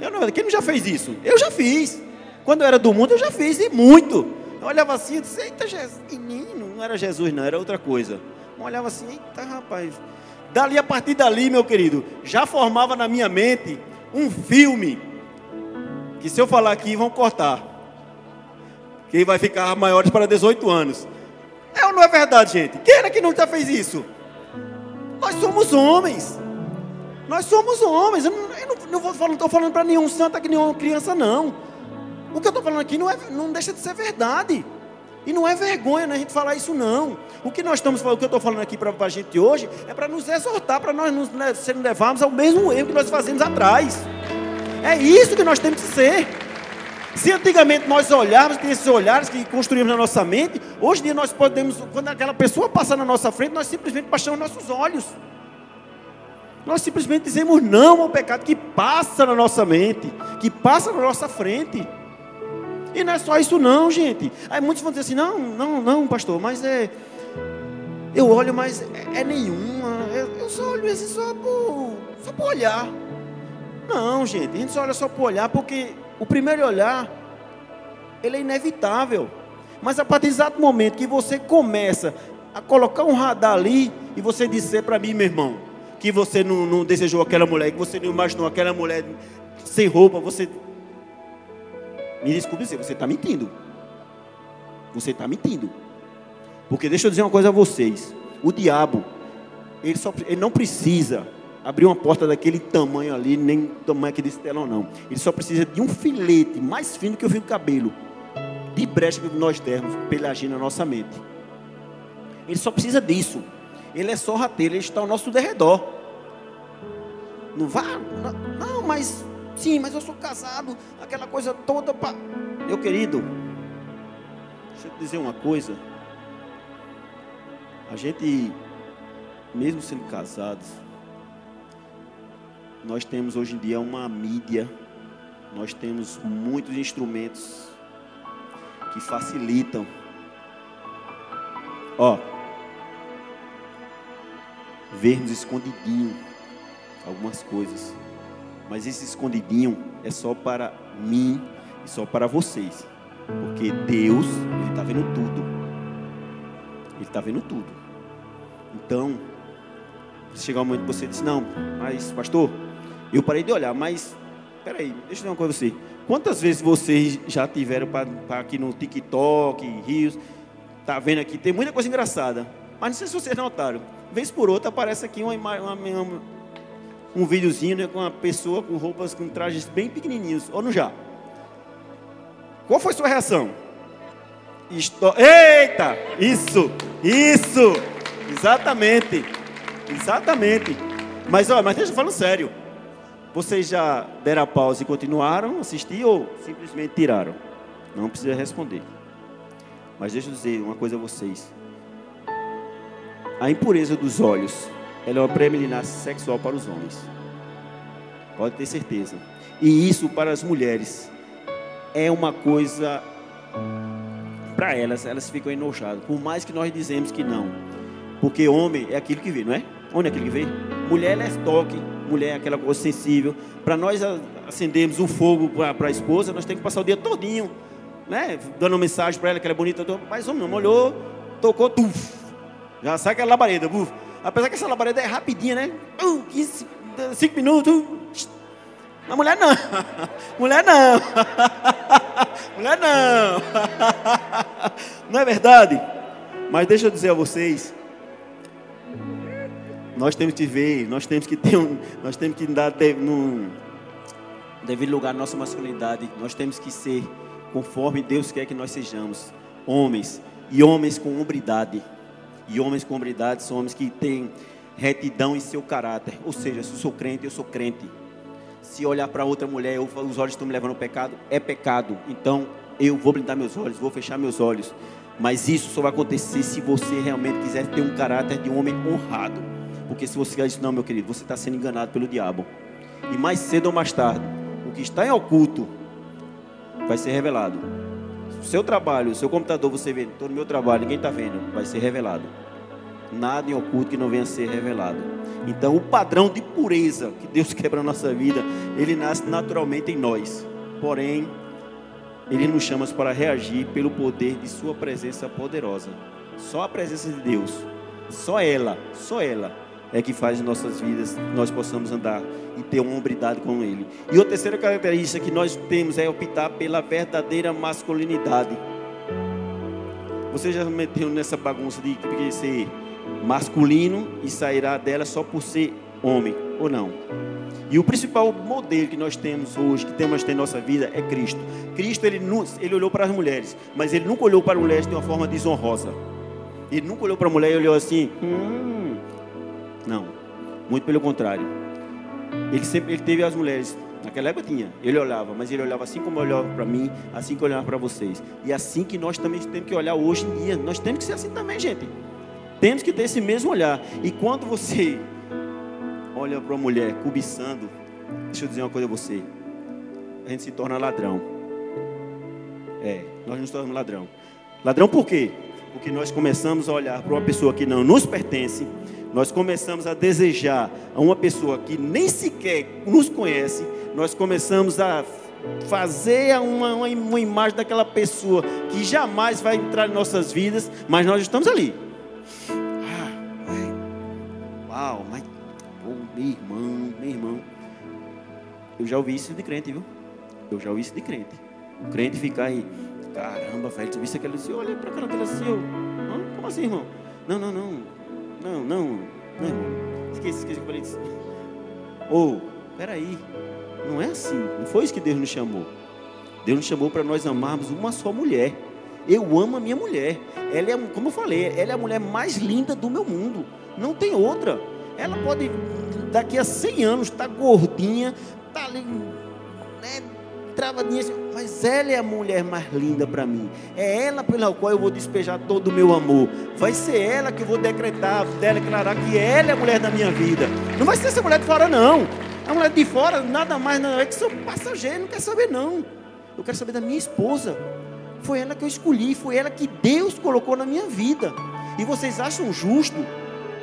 É não é Quem não já fez isso? Eu já fiz. Quando eu era do mundo, eu já fiz, e muito. Eu olhava assim e disse, eita, Jesus, menino, não era Jesus, não, era outra coisa. Eu olhava assim, eita, rapaz. Dali, a partir dali, meu querido, já formava na minha mente um filme. Que se eu falar aqui, vão cortar. Que vai ficar maiores para 18 anos. É ou não é verdade, gente? Quem era que já fez isso? Nós somos homens. Nós somos homens. Eu não, estou falando para nenhum santo aqui, nenhuma criança, não. O que eu estou falando aqui não, é, não deixa de ser verdade. E não é vergonha né, a gente falar isso, não. O que nós estamos falando, o que eu estou falando aqui para a gente hoje, é para nos exortar, para nós não né, levarmos ao mesmo erro que nós fazemos atrás. É isso que nós temos que ser. Se antigamente nós olharmos, tem esses olhares que construímos na nossa mente, hoje em dia nós podemos, quando aquela pessoa passa na nossa frente, nós simplesmente baixamos nossos olhos. Nós simplesmente dizemos não ao pecado que passa na nossa mente, que passa na nossa frente. E não é só isso não, gente. Aí muitos vão dizer assim, não, não, não, pastor, mas é. Eu olho, mas é, é nenhuma. Eu, eu, só olho assim só por, só por olhar. Não, gente, a gente só olha só por olhar, porque o primeiro olhar, ele é inevitável. Mas a partir do exato momento que você começa a colocar um radar ali, e você disser para mim, meu irmão, que você não, não desejou aquela mulher, que você não imaginou aquela mulher sem roupa, você me desculpe dizer, você está mentindo. Você está mentindo. Porque deixa eu dizer uma coisa a vocês. O diabo, ele, só, ele não precisa abrir uma porta daquele tamanho ali, nem tamanho aqui desse telão, não. Ele só precisa de um filete mais fino que o fio do cabelo. De brecha que nós temos para agir na nossa mente. Ele só precisa disso. Ele é só rateiro, ele está ao nosso derredor. Não vá, não, mas Sim, mas eu sou casado, aquela coisa toda. Pra... Meu querido, deixa eu te dizer uma coisa. A gente, mesmo sendo casados, nós temos hoje em dia uma mídia, nós temos muitos instrumentos que facilitam. Ó, vermos escondidinho algumas coisas. Mas esse escondidinho é só para mim e só para vocês. Porque Deus, Ele está vendo tudo. Ele está vendo tudo. Então, chegar um momento que você diz, não, mas pastor, eu parei de olhar, mas peraí, deixa eu dizer uma coisa você. Quantas vezes vocês já tiveram para aqui no TikTok, Rios, tá vendo aqui, tem muita coisa engraçada. Mas não sei se vocês notaram. Vez por outra aparece aqui uma, uma, uma, um videozinho né, com uma pessoa com roupas, com trajes bem pequenininhos, ou não já? Qual foi sua reação? Eita! Isso! Isso! Exatamente! Exatamente! Mas, ó, mas deixa eu falando sério. Vocês já deram a pausa e continuaram a assistir ou simplesmente tiraram? Não precisa responder. Mas deixa eu dizer uma coisa a vocês. A impureza dos olhos ela é uma preliminar sexual para os homens. Pode ter certeza. E isso para as mulheres é uma coisa para elas, elas ficam enojadas. Por mais que nós dizemos que não. Porque homem é aquilo que vê, não é? Homem é aquilo que vê. Mulher é toque, mulher aquela coisa sensível. Para nós acendermos o fogo para a esposa, nós temos que passar o dia todinho né? Dando uma mensagem para ela que ela é bonita. Mas homem não olhou, tocou, tuf. Já sai aquela labareda, buf. Apesar que essa labareda é rapidinha, né? Uh, 15, 5 minutos. Mas mulher não. Mulher não. Mulher não. Não é verdade? Mas deixa eu dizer a vocês. Nós temos que ver, nós temos que ter um, nós temos que dar no devido lugar à nossa masculinidade. Nós temos que ser conforme Deus quer que nós sejamos, homens e homens com hombridade. E homens com hombridade são homens que têm retidão em seu caráter. Ou seja, se eu sou crente, eu sou crente. Se olhar para outra mulher, eu, os olhos estão me levando ao pecado, é pecado. Então eu vou blindar meus olhos, vou fechar meus olhos. Mas isso só vai acontecer se você realmente quiser ter um caráter de um homem honrado. Porque se você diz, não, meu querido, você está sendo enganado pelo diabo. E mais cedo ou mais tarde, o que está em oculto vai ser revelado. Seu trabalho, seu computador, você vê, estou no meu trabalho, ninguém está vendo, vai ser revelado. Nada em oculto que não venha a ser revelado. Então, o padrão de pureza que Deus quer para a nossa vida, ele nasce naturalmente em nós. Porém, ele nos chama para reagir pelo poder de Sua presença poderosa. Só a presença de Deus, só ela, só ela é que faz em nossas vidas nós possamos andar e ter uma hombridade com Ele. E a terceira característica que nós temos é optar pela verdadeira masculinidade. Você já meteu nessa bagunça de ser masculino e sairá dela só por ser homem ou não? E o principal modelo que nós temos hoje, que temos em nossa vida, é Cristo. Cristo, ele, ele olhou para as mulheres, mas ele nunca olhou para as mulheres de uma forma desonrosa. Ele nunca olhou para a mulher e olhou assim, hum. Não, muito pelo contrário. Ele sempre ele teve as mulheres, naquela época tinha, ele olhava, mas ele olhava assim como olhava para mim, assim que olhava para vocês. E assim que nós também temos que olhar hoje em dia. Nós temos que ser assim também, gente. Temos que ter esse mesmo olhar. E quando você olha para uma mulher cobiçando, deixa eu dizer uma coisa a você. A gente se torna ladrão. É, nós nos tornamos ladrão. Ladrão por quê? Porque nós começamos a olhar para uma pessoa que não nos pertence, nós começamos a desejar a uma pessoa que nem sequer nos conhece, nós começamos a fazer uma, uma, imagem daquela pessoa que jamais vai entrar em nossas vidas, mas nós estamos ali. Ah, uau, mas meu irmão, meu irmão. Eu já ouvi isso de crente, viu? Eu já ouvi isso de crente. O crente ficar aí, caramba, velho, tu viste aquele assim, olha pra cara dele assim, eu, como assim, irmão? Não, não, não, não, não, não. Esqueci, esqueci que eu falei. Ou, oh, peraí, não é assim, não foi isso que Deus nos chamou. Deus nos chamou para nós amarmos uma só mulher. Eu amo a minha mulher. Ela é, como eu falei, ela é a mulher mais linda do meu mundo. Não tem outra. Ela pode daqui a 100 anos está gordinha, está ali, né, travadinha, assim, mas ela é a mulher mais linda para mim. É ela pela qual eu vou despejar todo o meu amor. Vai ser ela que eu vou decretar, declarar que ela é a mulher da minha vida. Não vai ser essa mulher de fora, não. A mulher de fora, nada mais, não. É que sou passageiro, não quer saber, não. Eu quero saber da minha esposa. Foi ela que eu escolhi, foi ela que Deus colocou na minha vida. E vocês acham justo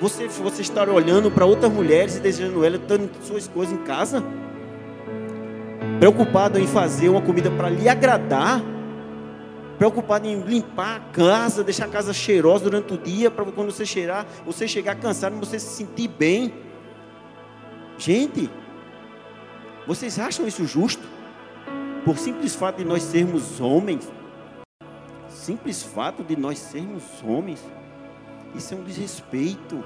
você, você estar olhando para outras mulheres e desejando elas, dando suas coisas em casa? Preocupado em fazer uma comida para lhe agradar? Preocupado em limpar a casa, deixar a casa cheirosa durante o dia, para quando você cheirar, você chegar cansado, você se sentir bem? Gente, vocês acham isso justo? Por simples fato de nós sermos homens? Simples fato de nós sermos homens? Isso é um desrespeito.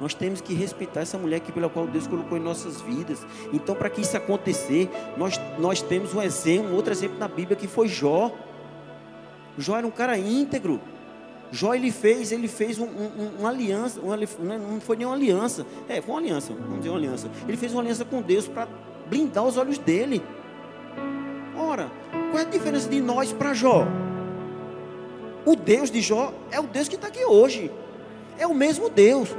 Nós temos que respeitar essa mulher que pela qual Deus colocou em nossas vidas. Então, para que isso acontecer, nós, nós temos um exemplo, um outro exemplo na Bíblia que foi Jó. Jó era um cara íntegro. Jó ele fez, ele fez um, um, uma aliança, uma, não foi nenhuma aliança, é, foi uma aliança, vamos dizer uma aliança. Ele fez uma aliança com Deus para blindar os olhos dele. Ora, qual é a diferença de nós para Jó? O Deus de Jó é o Deus que está aqui hoje. É o mesmo Deus.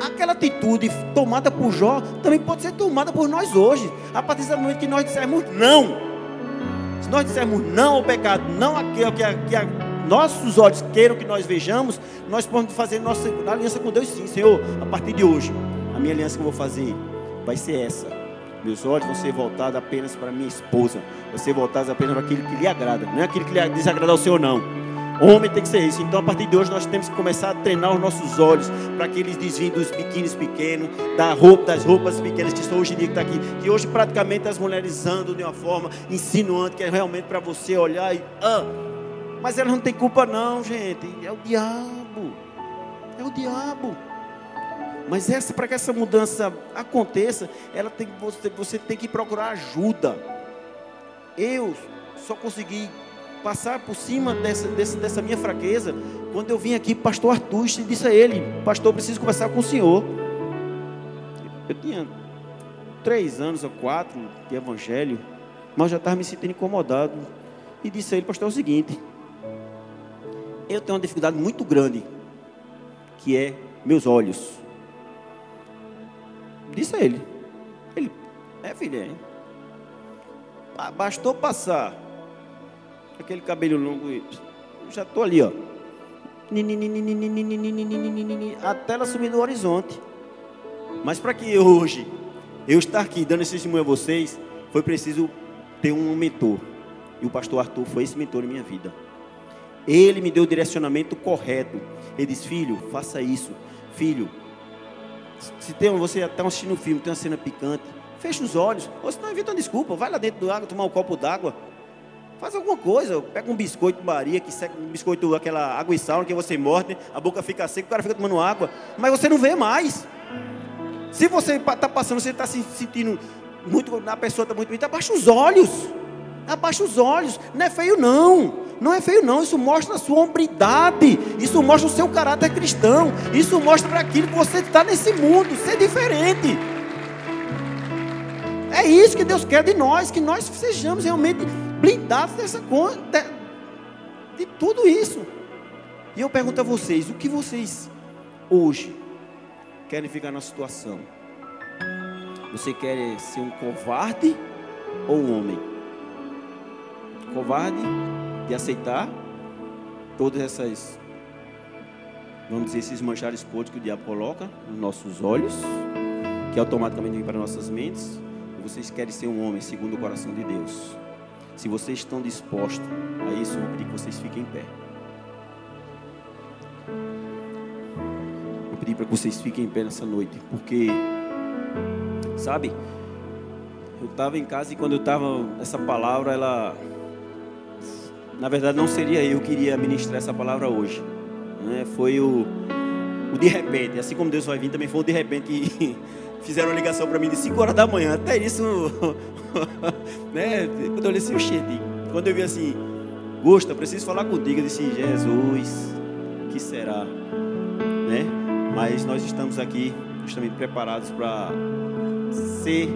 Aquela atitude tomada por Jó também pode ser tomada por nós hoje. A partir do momento que nós dissermos não. Se nós dissermos não ao pecado, não aquilo que, a, que a, nossos olhos queiram que nós vejamos, nós podemos fazer nossa aliança com Deus sim, Senhor. A partir de hoje, a minha aliança que eu vou fazer vai ser essa. Meus olhos vão ser voltados apenas para minha esposa. Vão ser voltados apenas para aquilo que lhe agrada. Não é aquilo que lhe desagrada ao Senhor, não. Homem tem que ser isso. Então, a partir de hoje, nós temos que começar a treinar os nossos olhos para que eles desviem dos biquínis pequenos, da roupa, das roupas pequenas que hoje em dia está aqui. Que hoje, praticamente, as mulheres andam de uma forma insinuante, que é realmente para você olhar e. Ah, mas elas não têm culpa, não, gente. É o diabo. É o diabo. Mas essa, para que essa mudança aconteça, ela tem, você, você tem que procurar ajuda. Eu só consegui passar por cima dessa, dessa, minha fraqueza quando eu vim aqui, pastor Arthur, e disse a ele: Pastor, preciso conversar com o senhor. Eu tinha três anos ou quatro de evangelho, mas já estava me sentindo incomodado. E disse a ele: Pastor, é o seguinte. Eu tenho uma dificuldade muito grande, que é meus olhos. Disse a ele. Ele, é filho, é. Bastou passar aquele cabelo longo e já estou ali, ó. Até ela sumir no horizonte. Mas para que hoje eu estar aqui dando esse testemunho a vocês, foi preciso ter um mentor. E o pastor Arthur foi esse mentor em minha vida. Ele me deu o direcionamento correto. Ele disse: Filho, faça isso. Filho, se tem, você está assistindo um filme, tem uma cena picante, fecha os olhos. Ou se não, evita uma desculpa. Vai lá dentro do água tomar um copo d'água. Faz alguma coisa, pega um biscoito Maria, que seca um biscoito, aquela água e sal, que você morde, a boca fica seca, o cara fica tomando água, mas você não vê mais. Se você está passando, você está se sentindo muito, a pessoa está muito bonita, abaixa os olhos. Abaixa os olhos. Não é feio, não. Não é feio, não. Isso mostra a sua hombridade. Isso mostra o seu caráter cristão. Isso mostra para aquilo que você está nesse mundo. Ser diferente. É isso que Deus quer de nós. Que nós sejamos realmente blindados dessa coisa. De, de tudo isso. E eu pergunto a vocês: o que vocês hoje querem ficar na situação? Você quer ser um covarde ou um homem? Covarde de aceitar todas essas, vamos dizer, esses manchares podres que o diabo coloca nos nossos olhos, que automaticamente vem para nossas mentes. Ou vocês querem ser um homem segundo o coração de Deus? Se vocês estão dispostos a isso, eu vou pedir que vocês fiquem em pé. Vou pedir para que vocês fiquem em pé nessa noite, porque, sabe, eu estava em casa e quando eu estava, essa palavra, ela, na verdade, não seria eu que iria ministrar essa palavra hoje. Né? Foi o, o de repente, assim como Deus vai vir, também foi o de repente que fizeram uma ligação para mim de 5 horas da manhã. Até isso, né? Quando eu olhei assim, oxente, quando eu vi assim, Gusta, preciso falar contigo, eu disse, Jesus, que será? Né? Mas nós estamos aqui justamente preparados para ser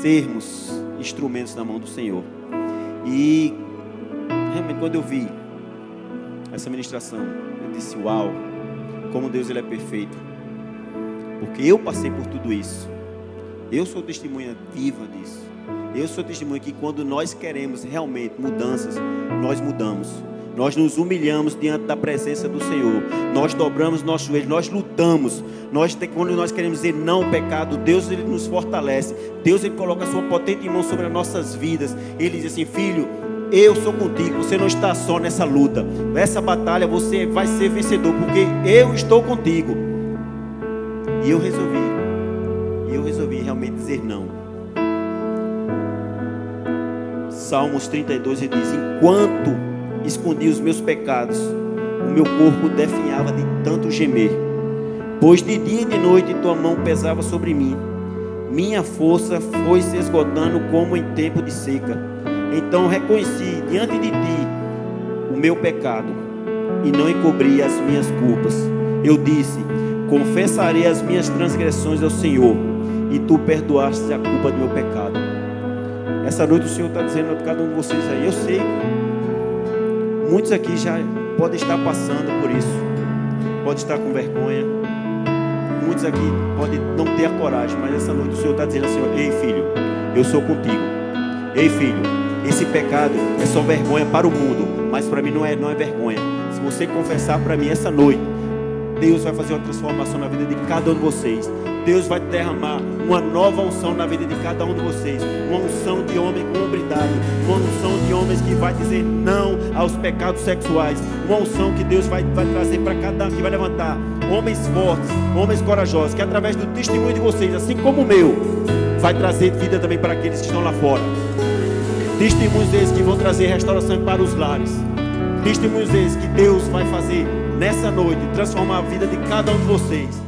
sermos instrumentos na mão do Senhor. E realmente quando eu vi essa ministração, eu disse: "Uau, como Deus ele é perfeito". Porque eu passei por tudo isso. Eu sou testemunha viva disso. Eu sou testemunha que quando nós queremos realmente mudanças, nós mudamos. Nós nos humilhamos diante da presença do Senhor. Nós dobramos nossos joelhos, nós lutamos. Nós, quando nós queremos dizer não ao pecado, Deus ele nos fortalece. Deus ele coloca a sua potente mão sobre as nossas vidas. Ele diz assim: Filho, eu sou contigo. Você não está só nessa luta. Nessa batalha você vai ser vencedor, porque eu estou contigo. E eu resolvi. Eu resolvi realmente dizer não. Salmos 32 ele diz: Enquanto escondi os meus pecados, o meu corpo definhava de tanto gemer. Pois de dia e de noite tua mão pesava sobre mim. Minha força foi se esgotando como em tempo de seca. Então reconheci diante de ti o meu pecado e não encobri as minhas culpas. Eu disse: Confessarei as minhas transgressões ao Senhor, e tu perdoaste a culpa do meu pecado. Essa noite o Senhor está dizendo a cada um de vocês aí, eu sei Muitos aqui já podem estar passando por isso, pode estar com vergonha. Muitos aqui podem não ter a coragem, mas essa noite o Senhor está dizendo assim: Ei filho, eu sou contigo. Ei filho, esse pecado é só vergonha para o mundo, mas para mim não é, não é vergonha. Se você confessar para mim essa noite, Deus vai fazer uma transformação na vida de cada um de vocês. Deus vai derramar uma nova unção na vida de cada um de vocês. Uma unção de homem com hombridade. Uma unção de homens que vai dizer não aos pecados sexuais. Uma unção que Deus vai, vai trazer para cada um, que vai levantar homens fortes, homens corajosos, que através do testemunho de vocês, assim como o meu, vai trazer vida também para aqueles que estão lá fora. Testemunhos esses que vão trazer restauração para os lares. Testemunhos esses que Deus vai fazer nessa noite, transformar a vida de cada um de vocês.